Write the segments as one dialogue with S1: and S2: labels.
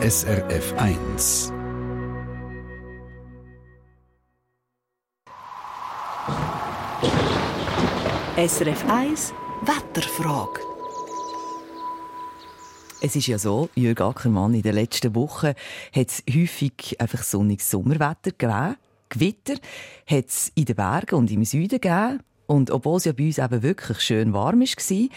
S1: SRF 1.
S2: SRF 1 Wetterfrage.
S3: Es ist ja so, Jürg Ackermann, in den letzten Wochen hat es häufig einfach sonniges Sommerwetter gegeben. Gewitter hat es in den Bergen und im Süden gegeben. Und obwohl es ja bei uns eben wirklich schön warm war,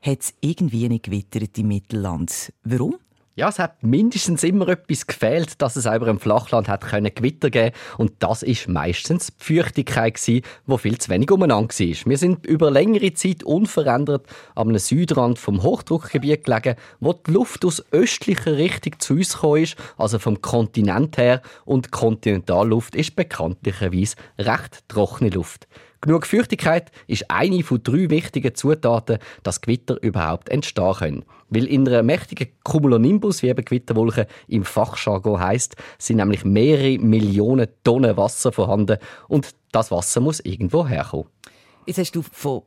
S3: hat es irgendwie nicht gewittert im Mittelland. Warum?
S4: Ja, es hat mindestens immer etwas gefehlt, dass es über dem Flachland hat können Gewitter geben und das ist meistens die Feuchtigkeit gsi, wo viel zu wenig umeinander war. Wir sind über längere Zeit unverändert am Südrand vom Hochdruckgebiet gelegen, wo die Luft aus östlicher Richtung zu uns gekommen ist, also vom Kontinent her und Kontinentalluft ist bekanntlicherweise recht trockene Luft. Genug Feuchtigkeit ist eine von drei wichtigen Zutaten, dass Gewitter überhaupt entstehen können. Weil in einer mächtigen Cumulonimbus, wie eben Gewitterwolke im Fachjargon heisst, sind nämlich mehrere Millionen Tonnen Wasser vorhanden und das Wasser muss irgendwo herkommen.
S3: Jetzt hast du von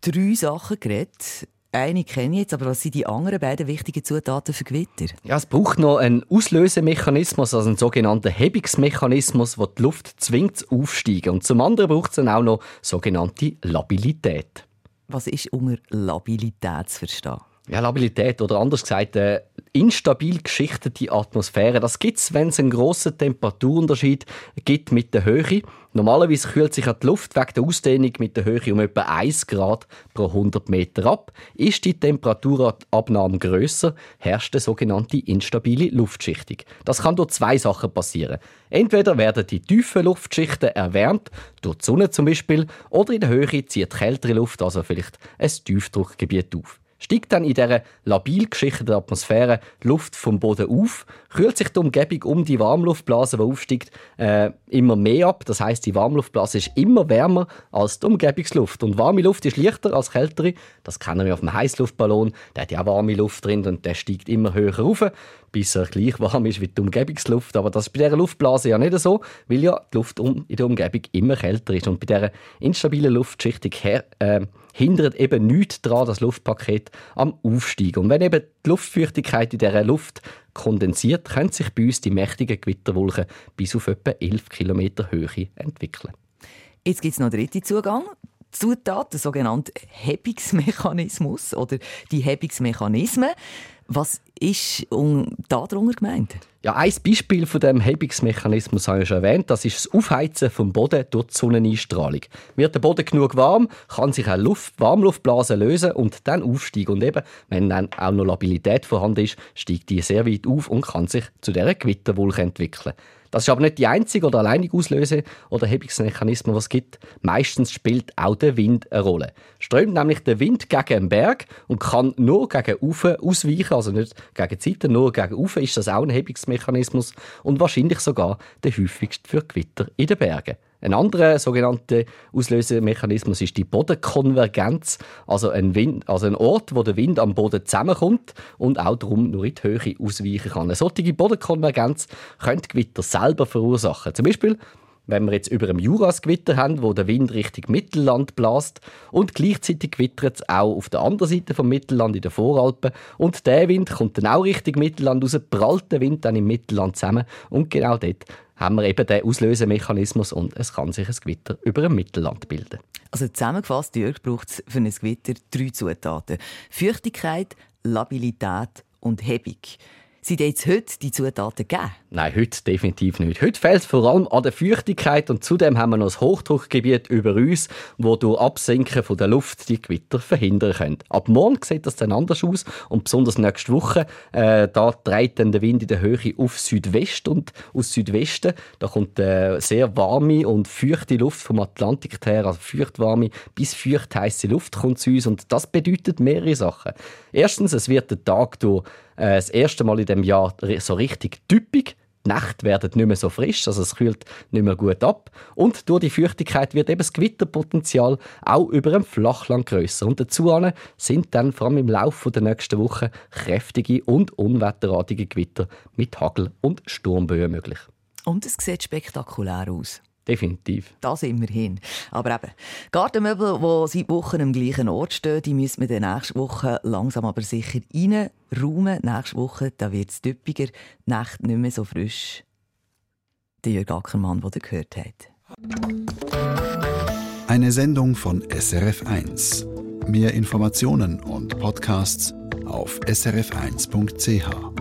S3: drei Sachen geredet. Eine kenne ich jetzt, aber was sind die anderen beiden wichtigen Zutaten für Gewitter?
S4: Ja, es braucht noch einen Auslösemechanismus, also einen sogenannten Hebungsmechanismus, der die Luft zwingt aufsteigen. Und zum anderen braucht es dann auch noch sogenannte Labilität.
S3: Was ist unter Labilität zu verstehen?
S4: Ja, Labilität oder anders gesagt, äh, instabil geschichtete Atmosphäre. Das gibt es, wenn es einen grossen Temperaturunterschied gibt mit der Höhe. Normalerweise kühlt sich die Luft wegen der Ausdehnung mit der Höhe um etwa 1 Grad pro 100 Meter ab. Ist die Temperaturabnahme grösser, herrscht eine sogenannte instabile Luftschichtung. Das kann durch zwei Sachen passieren. Entweder werden die tiefen Luftschichten erwärmt, durch die Sonne zum Beispiel, oder in der Höhe zieht kältere Luft, also vielleicht ein Tiefdruckgebiet auf. Steigt dann in dieser labil geschichteten Atmosphäre die Luft vom Boden auf, kühlt sich die Umgebung um die Warmluftblase, die aufsteigt, äh, immer mehr ab. Das heißt, die Warmluftblase ist immer wärmer als die Umgebungsluft. Und warme Luft ist leichter als kältere. Das kennen wir auf dem Heißluftballon. Der hat ja auch warme Luft drin und der steigt immer höher rauf, bis er gleich warm ist wie die Umgebungsluft. Aber das ist bei dieser Luftblase ja nicht so, weil ja die Luft in der Umgebung immer kälter ist. Und bei dieser instabilen Luftschichtung her, äh, hindert eben nichts daran, das Luftpaket am Aufsteigen. Und wenn eben die Luftfeuchtigkeit in dieser Luft kondensiert, können sich bei uns die mächtigen Gewitterwolken bis auf etwa 11 Kilometer Höhe entwickeln.
S3: Jetzt gibt es noch einen dritten Zugang. Zutat, der sogenannte Hebungsmechanismus oder die Hebungsmechanismen. Was ist darunter gemeint?
S4: Ja, ein Beispiel von dem Hebungsmechanismus habe ich schon erwähnt. Das ist das Aufheizen vom Boden durch die Sonneneinstrahlung. Wird der Boden genug warm, kann sich eine Luft, Warmluftblase lösen und dann aufsteigen. Und eben, wenn dann auch noch Labilität vorhanden ist, steigt die sehr weit auf und kann sich zu dieser Gewitterwolke entwickeln. Das ist aber nicht die einzige oder alleinige Auslöse oder Hebungsmechanismus, was es gibt. Meistens spielt auch der Wind eine Rolle. Strömt nämlich der Wind gegen den Berg und kann nur gegen Ufe ausweichen, also nicht gegen Seite, nur gegen Ufe ist das auch ein Hebungsmechanismus und wahrscheinlich sogar der häufigste für Gewitter in den Bergen. Ein anderer sogenannter Auslösemechanismus ist die Bodenkonvergenz, also ein, Wind, also ein Ort, wo der Wind am Boden zusammenkommt und auch darum nur in die Höhe ausweichen kann. Eine solche Bodenkonvergenz könnte Gewitter selber verursachen. Zum Beispiel wenn wir jetzt über einem Jurasgewitter haben, wo der Wind Richtung Mittelland bläst und gleichzeitig gewittert es auch auf der anderen Seite vom Mittelland in den Voralpen und der Wind kommt dann auch Richtung Mittelland raus, prallt der Wind dann im Mittelland zusammen und genau dort haben wir eben den Auslösemechanismus und es kann sich ein Gewitter über ein Mittelland bilden.
S3: Also zusammengefasst, Jörg, braucht es für ein Gewitter drei Zutaten. Feuchtigkeit, Labilität und Hebung. Sind jetzt heute die Zutaten gegeben?
S4: Nein, heute definitiv nicht. Heute fehlt es vor allem an der Feuchtigkeit und zudem haben wir noch das Hochdruckgebiet über uns, wo durch Absinken von der Luft die Gewitter verhindern können. Ab morgen sieht das dann anders aus und besonders nächste Woche, äh, da dreht dann der Wind in der Höhe auf Südwest und aus Südwesten, da kommt äh, sehr warme und feuchte Luft vom Atlantik her, also feuchtwarme bis feucht heiße Luft kommt zu uns und das bedeutet mehrere Sachen. Erstens, es wird der Tag durch äh, das erste Mal in dem Jahr so richtig typisch. Die Nächte werden nicht mehr so frisch, also es kühlt nicht mehr gut ab. Und durch die Feuchtigkeit wird eben das Gewitterpotenzial auch über dem Flachland grösser. Und dazu sind dann vor allem im Laufe der nächsten Wochen kräftige und unwetterartige Gewitter mit Hagel und Sturmböen möglich.
S3: Und es sieht spektakulär aus.
S4: Definitiv.
S3: Das immerhin. Aber eben, Gartenmöbel, die seit Wochen am gleichen Ort stehen, die müssen wir dann nächste Woche langsam aber sicher reinräumen. Nächste Woche wird es typiger, die Nacht nicht mehr so frisch. Der Jörg Ackermann, den ihr gehört habt.
S1: Eine Sendung von SRF1. Mehr Informationen und Podcasts auf srf1.ch.